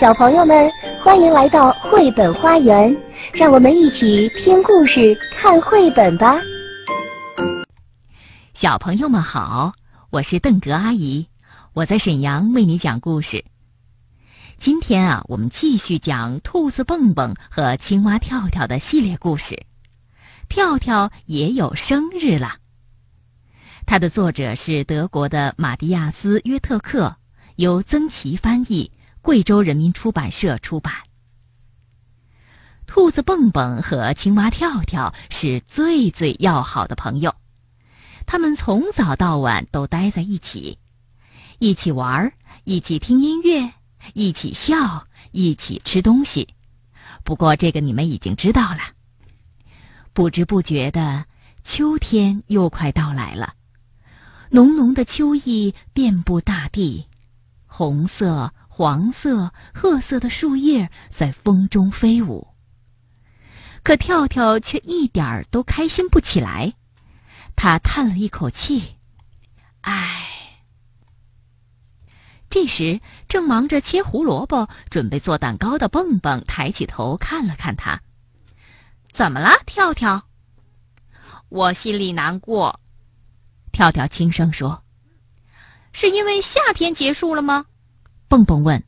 小朋友们，欢迎来到绘本花园，让我们一起听故事、看绘本吧。小朋友们好，我是邓格阿姨，我在沈阳为你讲故事。今天啊，我们继续讲兔子蹦蹦和青蛙跳跳的系列故事。跳跳也有生日了。它的作者是德国的马蒂亚斯·约特克，由曾琦翻译。贵州人民出版社出版。兔子蹦蹦和青蛙跳跳是最最要好的朋友，他们从早到晚都待在一起，一起玩，一起听音乐，一起笑，一起吃东西。不过这个你们已经知道了。不知不觉的，秋天又快到来了，浓浓的秋意遍布大地，红色。黄色、褐色的树叶在风中飞舞，可跳跳却一点儿都开心不起来。他叹了一口气：“唉。”这时，正忙着切胡萝卜、准备做蛋糕的蹦蹦抬起头看了看他：“怎么了，跳跳？”我心里难过。跳跳轻声说：“是因为夏天结束了吗？”蹦蹦问：“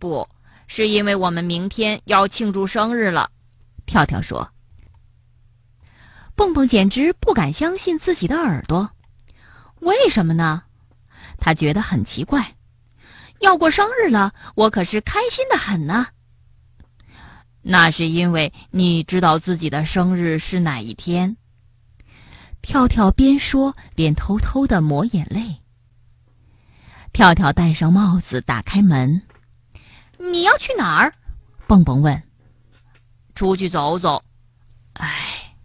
不是因为我们明天要庆祝生日了。”跳跳说。蹦蹦简直不敢相信自己的耳朵，为什么呢？他觉得很奇怪。要过生日了，我可是开心的很呢。那是因为你知道自己的生日是哪一天。跳跳边说边偷偷的抹眼泪。跳跳戴上帽子，打开门。你要去哪儿？蹦蹦问。出去走走。唉。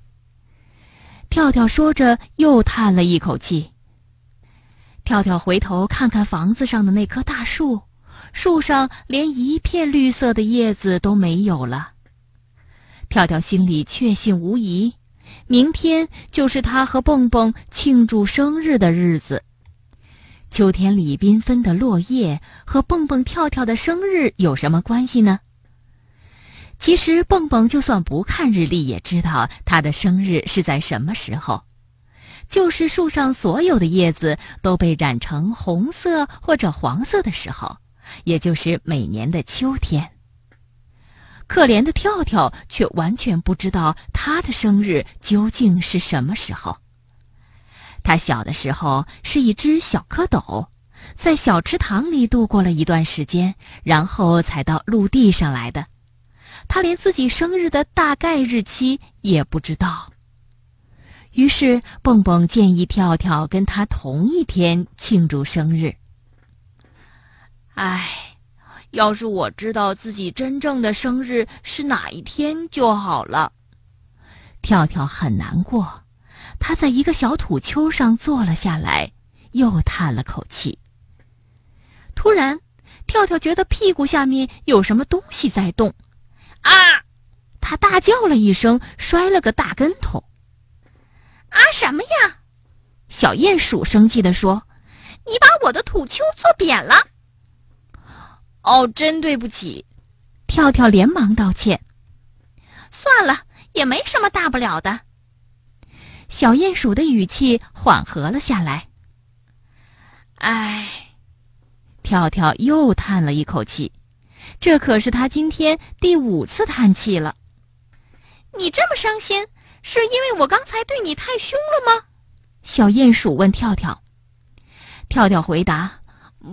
跳跳说着，又叹了一口气。跳跳回头看看房子上的那棵大树，树上连一片绿色的叶子都没有了。跳跳心里确信无疑，明天就是他和蹦蹦庆祝生日的日子。秋天里缤纷的落叶和蹦蹦跳跳的生日有什么关系呢？其实蹦蹦就算不看日历，也知道他的生日是在什么时候，就是树上所有的叶子都被染成红色或者黄色的时候，也就是每年的秋天。可怜的跳跳却完全不知道他的生日究竟是什么时候。他小的时候是一只小蝌蚪，在小池塘里度过了一段时间，然后才到陆地上来的。他连自己生日的大概日期也不知道。于是，蹦蹦建议跳跳跟他同一天庆祝生日。唉，要是我知道自己真正的生日是哪一天就好了。跳跳很难过。他在一个小土丘上坐了下来，又叹了口气。突然，跳跳觉得屁股下面有什么东西在动，啊！他大叫了一声，摔了个大跟头。啊！什么呀？小鼹鼠生气地说：“你把我的土丘坐扁了。”哦，真对不起！跳跳连忙道歉。算了，也没什么大不了的。小鼹鼠的语气缓和了下来。唉，跳跳又叹了一口气，这可是他今天第五次叹气了。你这么伤心，是因为我刚才对你太凶了吗？小鼹鼠问跳跳。跳跳回答：“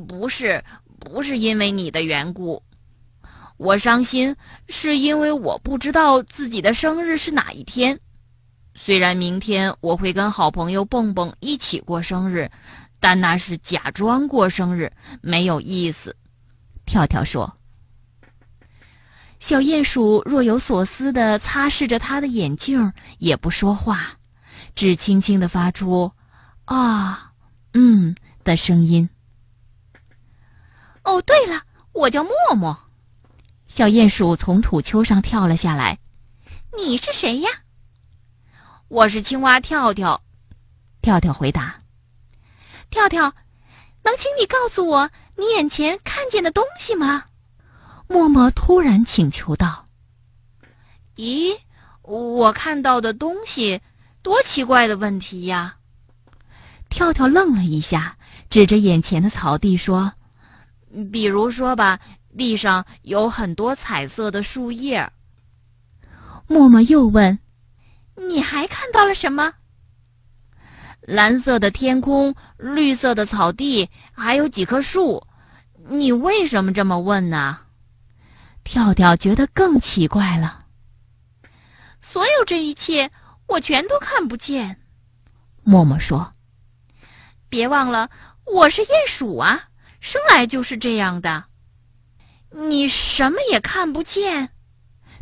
不是，不是因为你的缘故，我伤心是因为我不知道自己的生日是哪一天。”虽然明天我会跟好朋友蹦蹦一起过生日，但那是假装过生日，没有意思。跳跳说。小鼹鼠若有所思地擦拭着他的眼镜，也不说话，只轻轻地发出“啊，嗯”的声音。哦，对了，我叫默默。小鼹鼠从土丘上跳了下来。你是谁呀？我是青蛙跳跳，跳跳回答：“跳跳，能请你告诉我你眼前看见的东西吗？”默默突然请求道：“咦，我看到的东西，多奇怪的问题呀！”跳跳愣了一下，指着眼前的草地说：“比如说吧，地上有很多彩色的树叶。”默默又问：“你还看到了什么？”蓝色的天空，绿色的草地，还有几棵树。你为什么这么问呢？跳跳觉得更奇怪了。所有这一切，我全都看不见。默默说：“别忘了，我是鼹鼠啊，生来就是这样的。你什么也看不见。”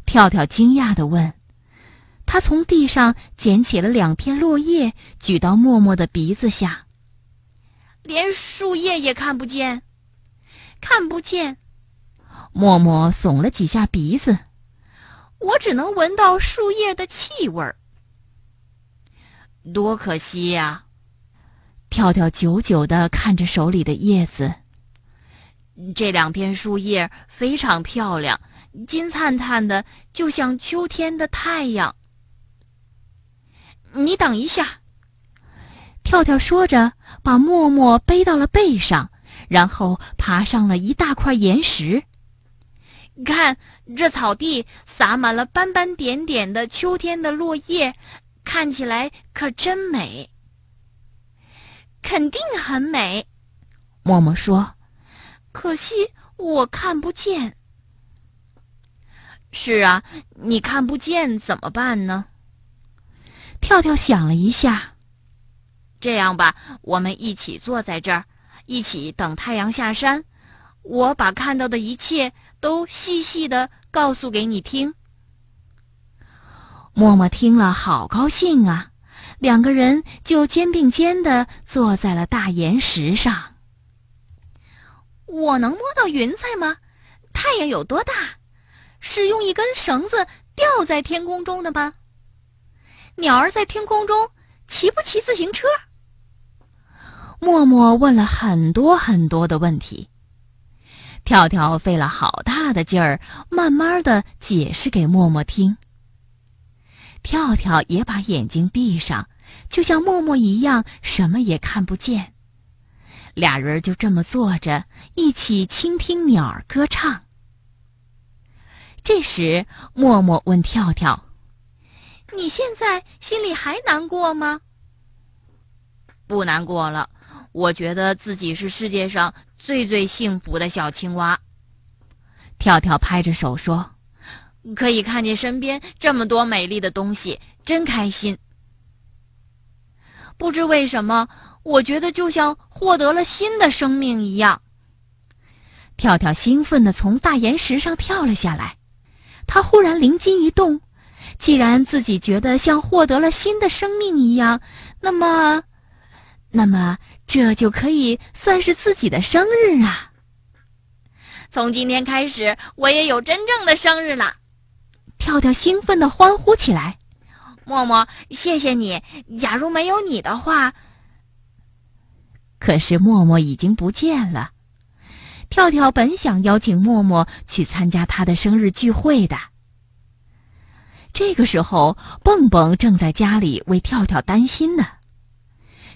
跳跳惊讶地问：“他从地上捡起了两片落叶，举到默默的鼻子下。连树叶也看不见，看不见。”默默耸了几下鼻子，我只能闻到树叶的气味儿。多可惜呀！跳跳久久的看着手里的叶子，这两片树叶非常漂亮。金灿灿的，就像秋天的太阳。你等一下，跳跳说着，把默默背到了背上，然后爬上了一大块岩石。看，这草地洒满了斑斑点点的秋天的落叶，看起来可真美。肯定很美，默默说。可惜我看不见。是啊，你看不见怎么办呢？跳跳想了一下，这样吧，我们一起坐在这儿，一起等太阳下山。我把看到的一切都细细的告诉给你听。默默听了，好高兴啊！两个人就肩并肩的坐在了大岩石上。我能摸到云彩吗？太阳有多大？是用一根绳子吊在天空中的吗？鸟儿在天空中骑不骑自行车？默默问了很多很多的问题。跳跳费了好大的劲儿，慢慢的解释给默默听。跳跳也把眼睛闭上，就像默默一样，什么也看不见。俩人就这么坐着，一起倾听鸟儿歌唱。这时，默默问跳跳：“你现在心里还难过吗？”“不难过了，我觉得自己是世界上最最幸福的小青蛙。”跳跳拍着手说：“可以看见身边这么多美丽的东西，真开心。”不知为什么，我觉得就像获得了新的生命一样。跳跳兴奋地从大岩石上跳了下来。他忽然灵机一动，既然自己觉得像获得了新的生命一样，那么，那么这就可以算是自己的生日啊！从今天开始，我也有真正的生日了！跳跳兴奋地欢呼起来。默默，谢谢你！假如没有你的话，可是默默已经不见了。跳跳本想邀请默默去参加他的生日聚会的。这个时候，蹦蹦正在家里为跳跳担心呢。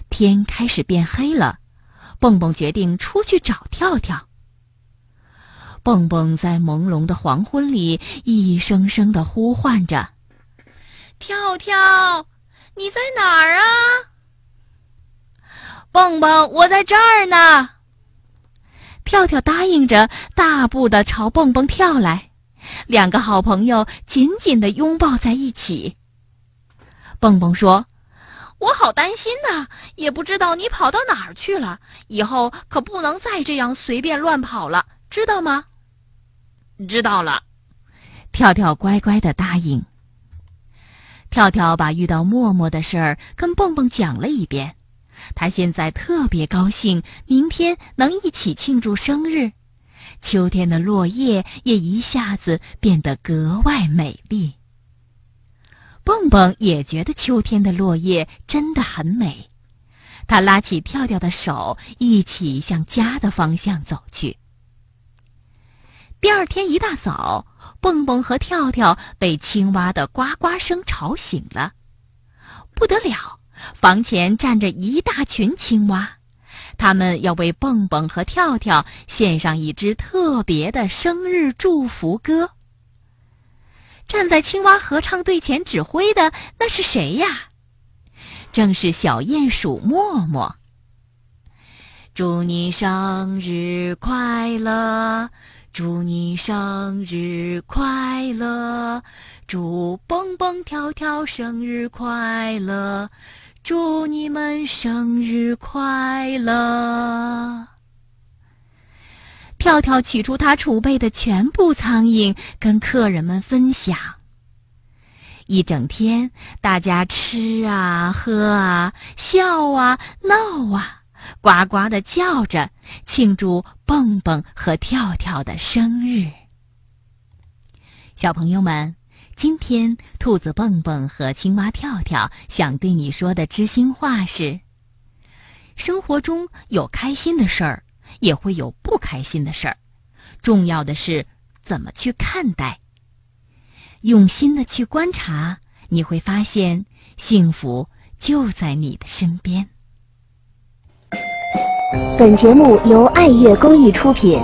天开始变黑了，蹦蹦决定出去找跳跳。蹦蹦在朦胧的黄昏里一声声的呼唤着：“跳跳，你在哪儿啊？”“蹦蹦，我在这儿呢。”跳跳答应着，大步的朝蹦蹦跳来，两个好朋友紧紧的拥抱在一起。蹦蹦说：“我好担心呐，也不知道你跑到哪儿去了。以后可不能再这样随便乱跑了，知道吗？”“知道了。”跳跳乖乖的答应。跳跳把遇到默默的事儿跟蹦蹦讲了一遍。他现在特别高兴，明天能一起庆祝生日。秋天的落叶也一下子变得格外美丽。蹦蹦也觉得秋天的落叶真的很美，他拉起跳跳的手，一起向家的方向走去。第二天一大早，蹦蹦和跳跳被青蛙的呱呱声吵醒了。不得了，房前站着一大群青蛙，他们要为蹦蹦和跳跳献上一支特别的生日祝福歌。站在青蛙合唱队前指挥的那是谁呀？正是小鼹鼠默默。祝你生日快乐！祝你生日快乐！祝蹦蹦跳跳生日快乐！祝你们生日快乐！跳跳取出他储备的全部苍蝇，跟客人们分享。一整天，大家吃啊，喝啊，笑啊，闹啊。呱呱的叫着，庆祝蹦蹦和跳跳的生日。小朋友们，今天兔子蹦蹦和青蛙跳跳想对你说的知心话是：生活中有开心的事儿，也会有不开心的事儿，重要的是怎么去看待。用心的去观察，你会发现幸福就在你的身边。本节目由爱乐公益出品。